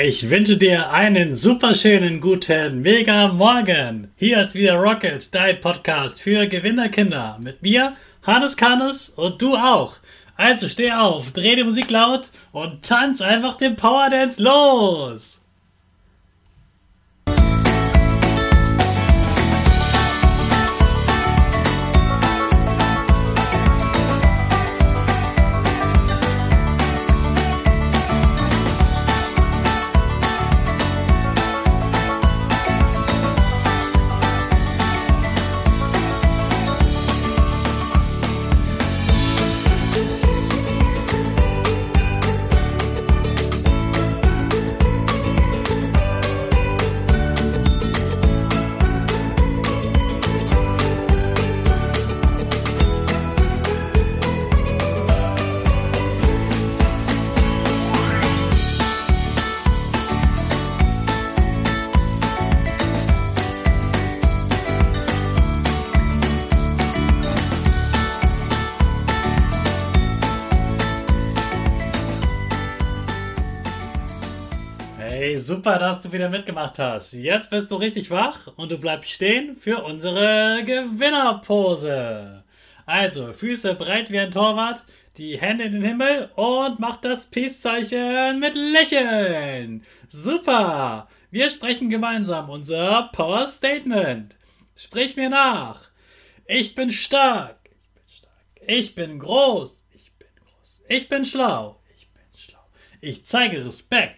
Ich wünsche dir einen superschönen guten Mega Morgen. Hier ist wieder Rocket, dein Podcast für Gewinnerkinder. Mit mir, Hannes Kannes und du auch. Also steh auf, dreh die Musik laut und tanz einfach den Power Dance los. Super, dass du wieder mitgemacht hast. Jetzt bist du richtig wach und du bleibst stehen für unsere Gewinnerpose. Also, Füße breit wie ein Torwart, die Hände in den Himmel und mach das Peace-Zeichen mit Lächeln. Super! Wir sprechen gemeinsam unser Power Statement. Sprich mir nach. Ich bin stark. Ich bin stark. Ich bin groß. Ich bin groß. Ich bin schlau. Ich bin schlau. Ich zeige Respekt.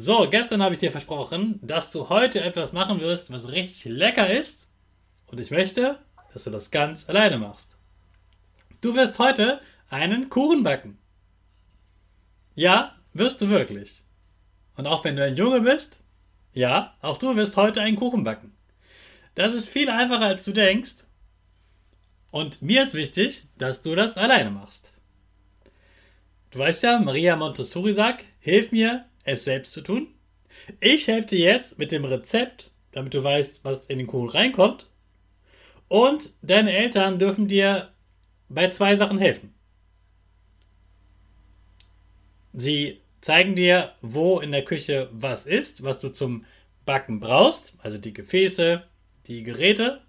So, gestern habe ich dir versprochen, dass du heute etwas machen wirst, was richtig lecker ist. Und ich möchte, dass du das ganz alleine machst. Du wirst heute einen Kuchen backen. Ja, wirst du wirklich. Und auch wenn du ein Junge bist, ja, auch du wirst heute einen Kuchen backen. Das ist viel einfacher, als du denkst. Und mir ist wichtig, dass du das alleine machst. Du weißt ja, Maria Montessori sagt, hilf mir, es selbst zu tun. Ich helfe dir jetzt mit dem Rezept, damit du weißt, was in den Kuchen reinkommt. Und deine Eltern dürfen dir bei zwei Sachen helfen. Sie zeigen dir, wo in der Küche was ist, was du zum Backen brauchst, also die Gefäße, die Geräte.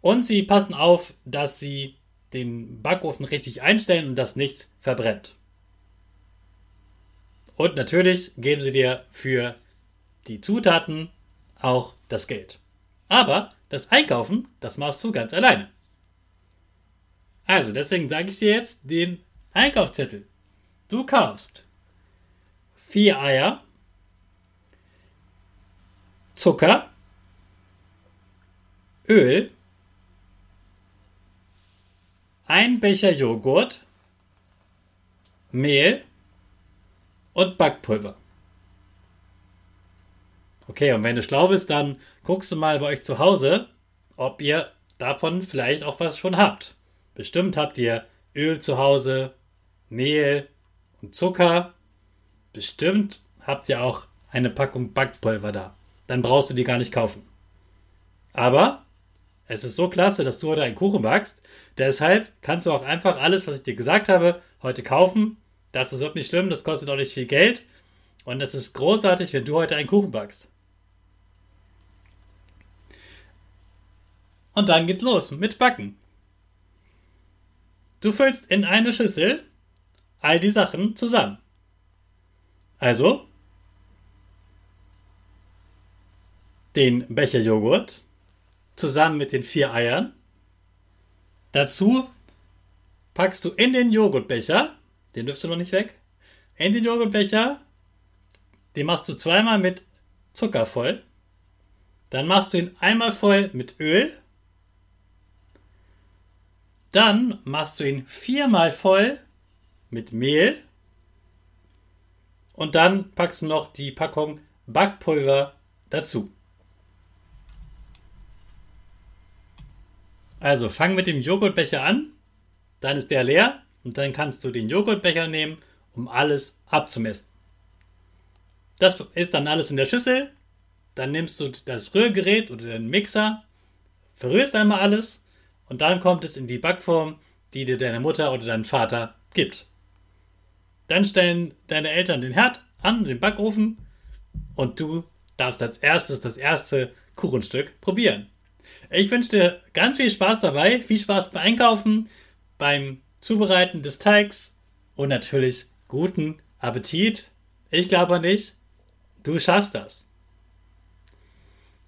Und sie passen auf, dass sie den Backofen richtig einstellen und dass nichts verbrennt. Und natürlich geben sie dir für die Zutaten auch das Geld. Aber das Einkaufen, das machst du ganz alleine. Also, deswegen sage ich dir jetzt den Einkaufszettel. Du kaufst vier Eier, Zucker, Öl, ein Becher Joghurt, Mehl, und Backpulver. Okay, und wenn du schlau bist, dann guckst du mal bei euch zu Hause, ob ihr davon vielleicht auch was schon habt. Bestimmt habt ihr Öl zu Hause, Mehl und Zucker. Bestimmt habt ihr auch eine Packung Backpulver da. Dann brauchst du die gar nicht kaufen. Aber es ist so klasse, dass du heute einen Kuchen backst. Deshalb kannst du auch einfach alles, was ich dir gesagt habe, heute kaufen das ist überhaupt nicht schlimm, das kostet auch nicht viel Geld. Und es ist großartig, wenn du heute einen Kuchen backst. Und dann geht's los mit Backen. Du füllst in eine Schüssel all die Sachen zusammen. Also den Becher Joghurt zusammen mit den vier Eiern. Dazu packst du in den Joghurtbecher den wirfst du noch nicht weg. Den Joghurtbecher, den machst du zweimal mit Zucker voll. Dann machst du ihn einmal voll mit Öl. Dann machst du ihn viermal voll mit Mehl. Und dann packst du noch die Packung Backpulver dazu. Also fang mit dem Joghurtbecher an, dann ist der leer und dann kannst du den Joghurtbecher nehmen, um alles abzumessen. Das ist dann alles in der Schüssel. Dann nimmst du das Rührgerät oder den Mixer, verrührst einmal alles und dann kommt es in die Backform, die dir deine Mutter oder dein Vater gibt. Dann stellen deine Eltern den Herd an, den Backofen und du darfst als erstes das erste Kuchenstück probieren. Ich wünsche dir ganz viel Spaß dabei, viel Spaß beim Einkaufen, beim Zubereiten des Teigs und natürlich guten Appetit. Ich glaube nicht, du schaffst das.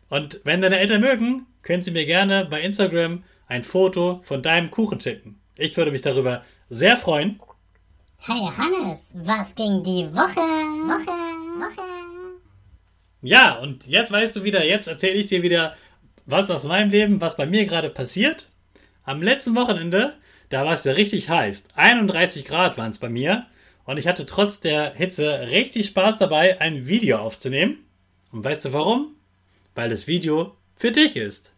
Und wenn deine Eltern mögen, können sie mir gerne bei Instagram ein Foto von deinem Kuchen schicken. Ich würde mich darüber sehr freuen. Hey Hannes, was ging die Woche? Woche, Woche. Ja, und jetzt weißt du wieder, jetzt erzähle ich dir wieder was aus meinem Leben, was bei mir gerade passiert. Am letzten Wochenende, da war es ja richtig heiß. 31 Grad waren es bei mir. Und ich hatte trotz der Hitze richtig Spaß dabei, ein Video aufzunehmen. Und weißt du warum? Weil das Video für dich ist.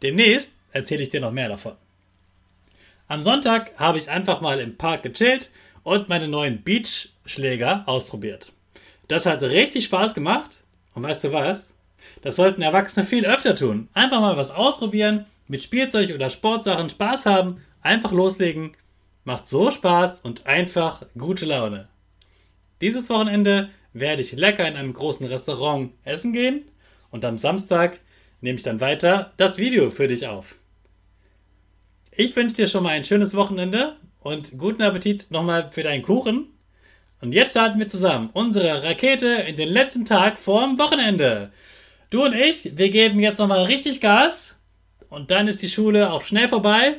Demnächst erzähle ich dir noch mehr davon. Am Sonntag habe ich einfach mal im Park gechillt und meine neuen Beachschläger ausprobiert. Das hat richtig Spaß gemacht. Und weißt du was? Das sollten Erwachsene viel öfter tun. Einfach mal was ausprobieren, mit Spielzeug oder Sportsachen Spaß haben, einfach loslegen. Macht so Spaß und einfach gute Laune. Dieses Wochenende werde ich lecker in einem großen Restaurant essen gehen und am Samstag nehme ich dann weiter das Video für dich auf. Ich wünsche dir schon mal ein schönes Wochenende und guten Appetit nochmal für deinen Kuchen. Und jetzt starten wir zusammen unsere Rakete in den letzten Tag vorm Wochenende. Du und ich, wir geben jetzt nochmal richtig Gas. Und dann ist die Schule auch schnell vorbei.